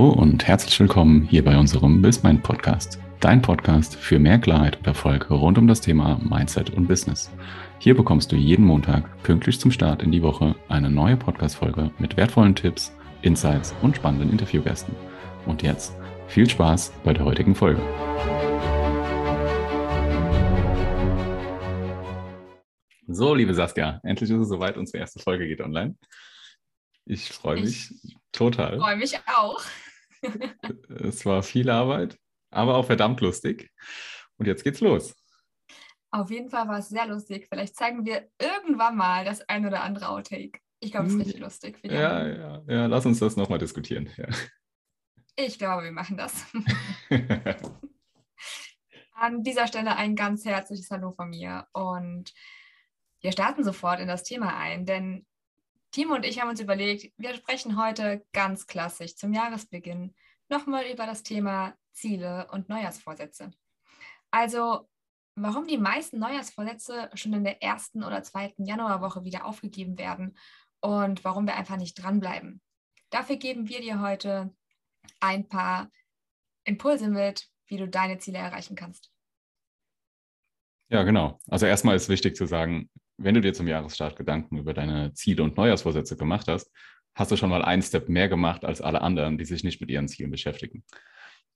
Hallo und herzlich willkommen hier bei unserem BizMind Podcast. Dein Podcast für mehr Klarheit und Erfolg rund um das Thema Mindset und Business. Hier bekommst du jeden Montag pünktlich zum Start in die Woche eine neue Podcast-Folge mit wertvollen Tipps, Insights und spannenden Interviewgästen. Und jetzt viel Spaß bei der heutigen Folge. So, liebe Saskia, endlich ist es soweit, unsere erste Folge geht online. Ich freue mich ich total. Ich freue mich auch. Es war viel Arbeit, aber auch verdammt lustig. Und jetzt geht's los. Auf jeden Fall war es sehr lustig. Vielleicht zeigen wir irgendwann mal das ein oder andere Outtake. Ich glaube, es ist hm. richtig lustig. ja, ja, ja, lass uns das nochmal diskutieren. Ja. Ich glaube, wir machen das. An dieser Stelle ein ganz herzliches Hallo von mir und wir starten sofort in das Thema ein, denn Timo und ich haben uns überlegt, wir sprechen heute ganz klassisch zum Jahresbeginn nochmal über das Thema Ziele und Neujahrsvorsätze. Also, warum die meisten Neujahrsvorsätze schon in der ersten oder zweiten Januarwoche wieder aufgegeben werden und warum wir einfach nicht dranbleiben. Dafür geben wir dir heute ein paar Impulse mit, wie du deine Ziele erreichen kannst. Ja, genau. Also erstmal ist wichtig zu sagen, wenn du dir zum Jahresstart Gedanken über deine Ziele und Neujahrsvorsätze gemacht hast, hast du schon mal einen Step mehr gemacht als alle anderen, die sich nicht mit ihren Zielen beschäftigen.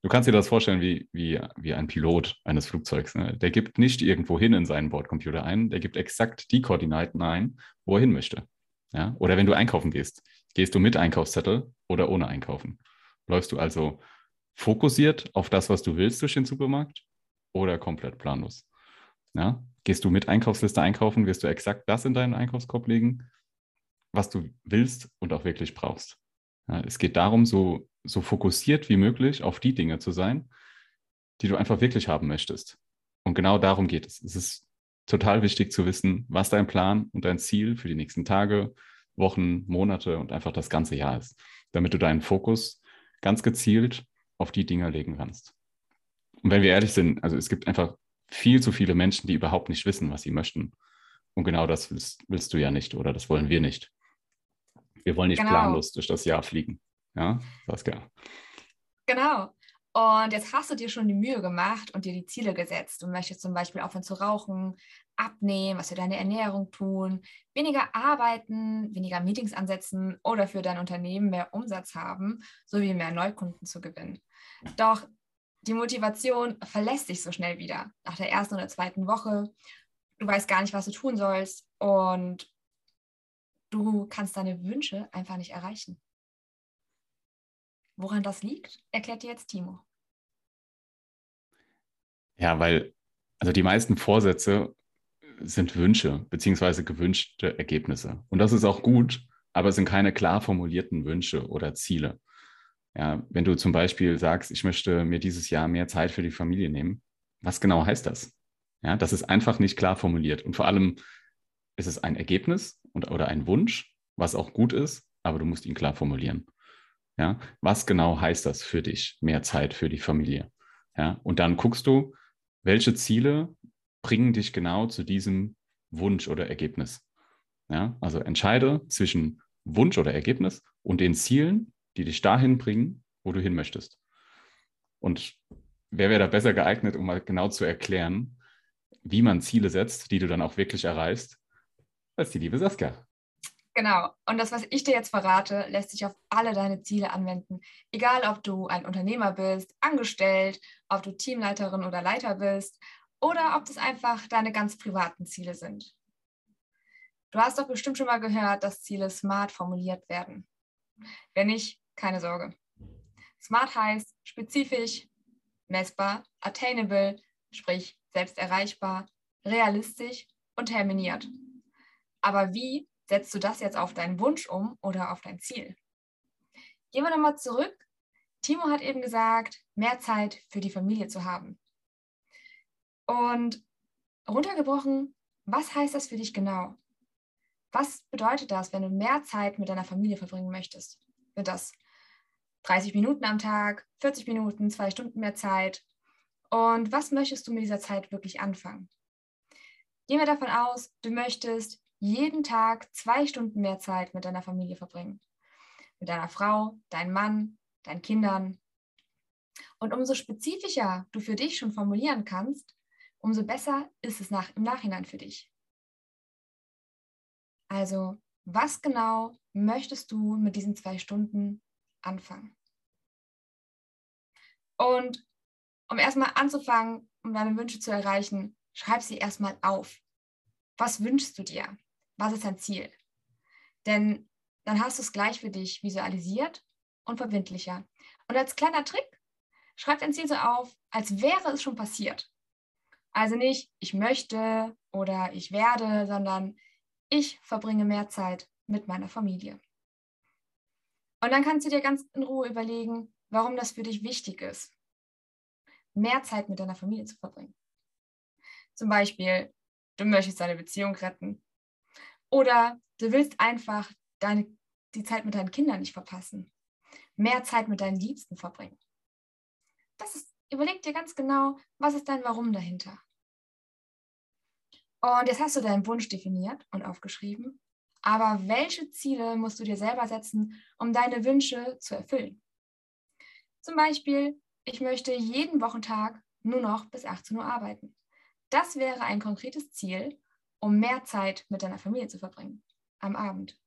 Du kannst dir das vorstellen wie, wie, wie ein Pilot eines Flugzeugs. Ne? Der gibt nicht irgendwo hin in seinen Bordcomputer ein, der gibt exakt die Koordinaten ein, wo er hin möchte. Ja? Oder wenn du einkaufen gehst, gehst du mit Einkaufszettel oder ohne Einkaufen? Läufst du also fokussiert auf das, was du willst durch den Supermarkt oder komplett planlos? Ja? Gehst du mit Einkaufsliste einkaufen, wirst du exakt das in deinen Einkaufskorb legen, was du willst und auch wirklich brauchst. Ja, es geht darum, so, so fokussiert wie möglich auf die Dinge zu sein, die du einfach wirklich haben möchtest. Und genau darum geht es. Es ist total wichtig zu wissen, was dein Plan und dein Ziel für die nächsten Tage, Wochen, Monate und einfach das ganze Jahr ist, damit du deinen Fokus ganz gezielt auf die Dinge legen kannst. Und wenn wir ehrlich sind, also es gibt einfach viel zu viele Menschen, die überhaupt nicht wissen, was sie möchten. Und genau das willst, willst du ja nicht oder das wollen wir nicht. Wir wollen nicht genau. planlos durch das Jahr fliegen. Ja, Saskia. Genau. Und jetzt hast du dir schon die Mühe gemacht und dir die Ziele gesetzt. Du möchtest zum Beispiel aufhören zu rauchen, abnehmen, was für deine Ernährung tun, weniger arbeiten, weniger Meetings ansetzen oder für dein Unternehmen mehr Umsatz haben, sowie mehr Neukunden zu gewinnen. Doch die Motivation verlässt dich so schnell wieder nach der ersten oder zweiten Woche. Du weißt gar nicht, was du tun sollst und du kannst deine Wünsche einfach nicht erreichen. Woran das liegt, erklärt dir jetzt Timo. Ja, weil also die meisten Vorsätze sind Wünsche beziehungsweise gewünschte Ergebnisse. Und das ist auch gut, aber es sind keine klar formulierten Wünsche oder Ziele. Ja, wenn du zum Beispiel sagst, ich möchte mir dieses Jahr mehr Zeit für die Familie nehmen, was genau heißt das? Ja, das ist einfach nicht klar formuliert. Und vor allem ist es ein Ergebnis und, oder ein Wunsch, was auch gut ist, aber du musst ihn klar formulieren. Ja, was genau heißt das für dich, mehr Zeit für die Familie? Ja, und dann guckst du, welche Ziele bringen dich genau zu diesem Wunsch oder Ergebnis. Ja, also entscheide zwischen Wunsch oder Ergebnis und den Zielen, die dich dahin bringen, wo du hin möchtest. Und wer wäre da besser geeignet, um mal genau zu erklären, wie man Ziele setzt, die du dann auch wirklich erreichst, als die liebe Saskia. Genau. Und das, was ich dir jetzt verrate, lässt sich auf alle deine Ziele anwenden. Egal, ob du ein Unternehmer bist, angestellt, ob du Teamleiterin oder Leiter bist oder ob das einfach deine ganz privaten Ziele sind. Du hast doch bestimmt schon mal gehört, dass Ziele smart formuliert werden. Wenn nicht, keine Sorge. Smart heißt spezifisch, messbar, attainable, sprich selbst erreichbar, realistisch und terminiert. Aber wie setzt du das jetzt auf deinen Wunsch um oder auf dein Ziel? Gehen wir nochmal zurück. Timo hat eben gesagt, mehr Zeit für die Familie zu haben. Und runtergebrochen, was heißt das für dich genau? Was bedeutet das, wenn du mehr Zeit mit deiner Familie verbringen möchtest? Sind das 30 Minuten am Tag, 40 Minuten, zwei Stunden mehr Zeit? Und was möchtest du mit dieser Zeit wirklich anfangen? Gehen wir davon aus, du möchtest jeden Tag zwei Stunden mehr Zeit mit deiner Familie verbringen. Mit deiner Frau, deinem Mann, deinen Kindern. Und umso spezifischer du für dich schon formulieren kannst, umso besser ist es nach, im Nachhinein für dich. Also, was genau möchtest du mit diesen zwei Stunden anfangen? Und um erstmal anzufangen, um deine Wünsche zu erreichen, schreib sie erstmal auf. Was wünschst du dir? Was ist dein Ziel? Denn dann hast du es gleich für dich visualisiert und verbindlicher. Und als kleiner Trick, schreib dein Ziel so auf, als wäre es schon passiert. Also nicht, ich möchte oder ich werde, sondern ich verbringe mehr Zeit mit meiner Familie. Und dann kannst du dir ganz in Ruhe überlegen, warum das für dich wichtig ist, mehr Zeit mit deiner Familie zu verbringen. Zum Beispiel, du möchtest deine Beziehung retten. Oder du willst einfach deine, die Zeit mit deinen Kindern nicht verpassen. Mehr Zeit mit deinen Liebsten verbringen. Das ist, überleg dir ganz genau, was ist dein Warum dahinter. Und jetzt hast du deinen Wunsch definiert und aufgeschrieben. Aber welche Ziele musst du dir selber setzen, um deine Wünsche zu erfüllen? Zum Beispiel, ich möchte jeden Wochentag nur noch bis 18 Uhr arbeiten. Das wäre ein konkretes Ziel, um mehr Zeit mit deiner Familie zu verbringen am Abend.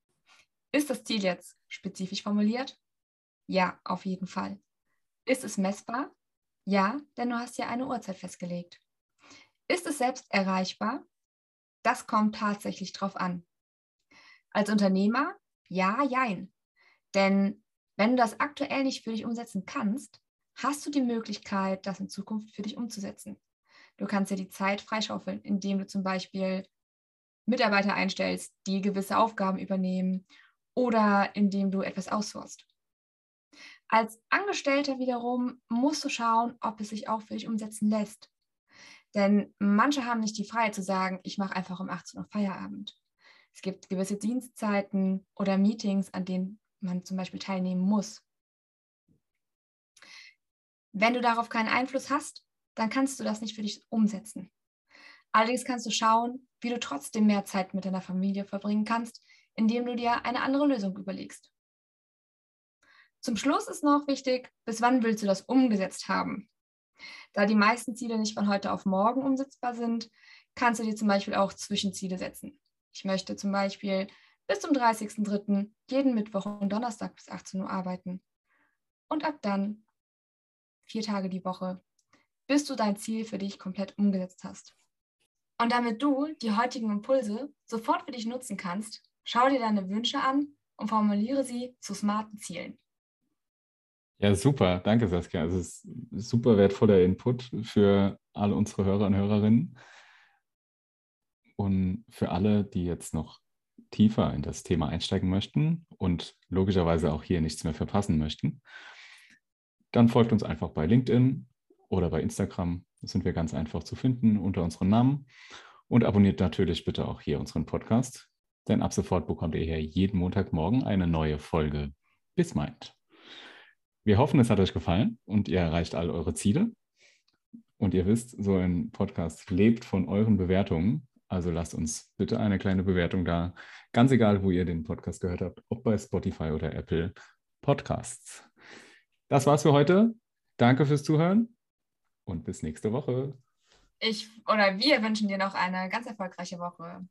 Ist das Ziel jetzt spezifisch formuliert? Ja, auf jeden Fall. Ist es messbar? Ja, denn du hast ja eine Uhrzeit festgelegt. Ist es selbst erreichbar? Das kommt tatsächlich drauf an. Als Unternehmer? Ja, jein. Denn wenn du das aktuell nicht für dich umsetzen kannst, hast du die Möglichkeit, das in Zukunft für dich umzusetzen. Du kannst dir die Zeit freischaufeln, indem du zum Beispiel Mitarbeiter einstellst, die gewisse Aufgaben übernehmen oder indem du etwas aussourst. Als Angestellter wiederum musst du schauen, ob es sich auch für dich umsetzen lässt. Denn manche haben nicht die Freiheit zu sagen, ich mache einfach um 18 Uhr Feierabend. Es gibt gewisse Dienstzeiten oder Meetings, an denen man zum Beispiel teilnehmen muss. Wenn du darauf keinen Einfluss hast, dann kannst du das nicht für dich umsetzen. Allerdings kannst du schauen, wie du trotzdem mehr Zeit mit deiner Familie verbringen kannst, indem du dir eine andere Lösung überlegst. Zum Schluss ist noch wichtig, bis wann willst du das umgesetzt haben? Da die meisten Ziele nicht von heute auf morgen umsetzbar sind, kannst du dir zum Beispiel auch Zwischenziele setzen. Ich möchte zum Beispiel bis zum 30.03. jeden Mittwoch und Donnerstag bis 18 Uhr arbeiten. Und ab dann vier Tage die Woche, bis du dein Ziel für dich komplett umgesetzt hast. Und damit du die heutigen Impulse sofort für dich nutzen kannst, schau dir deine Wünsche an und formuliere sie zu smarten Zielen. Ja, super. Danke, Saskia. Es ist super wertvoller Input für alle unsere Hörer und Hörerinnen. Und für alle, die jetzt noch tiefer in das Thema einsteigen möchten und logischerweise auch hier nichts mehr verpassen möchten, dann folgt uns einfach bei LinkedIn oder bei Instagram. Da sind wir ganz einfach zu finden unter unserem Namen. Und abonniert natürlich bitte auch hier unseren Podcast, denn ab sofort bekommt ihr hier jeden Montagmorgen eine neue Folge Bis meint. Wir hoffen, es hat euch gefallen und ihr erreicht all eure Ziele. Und ihr wisst, so ein Podcast lebt von euren Bewertungen. Also lasst uns bitte eine kleine Bewertung da. Ganz egal, wo ihr den Podcast gehört habt, ob bei Spotify oder Apple Podcasts. Das war's für heute. Danke fürs Zuhören und bis nächste Woche. Ich oder wir wünschen dir noch eine ganz erfolgreiche Woche.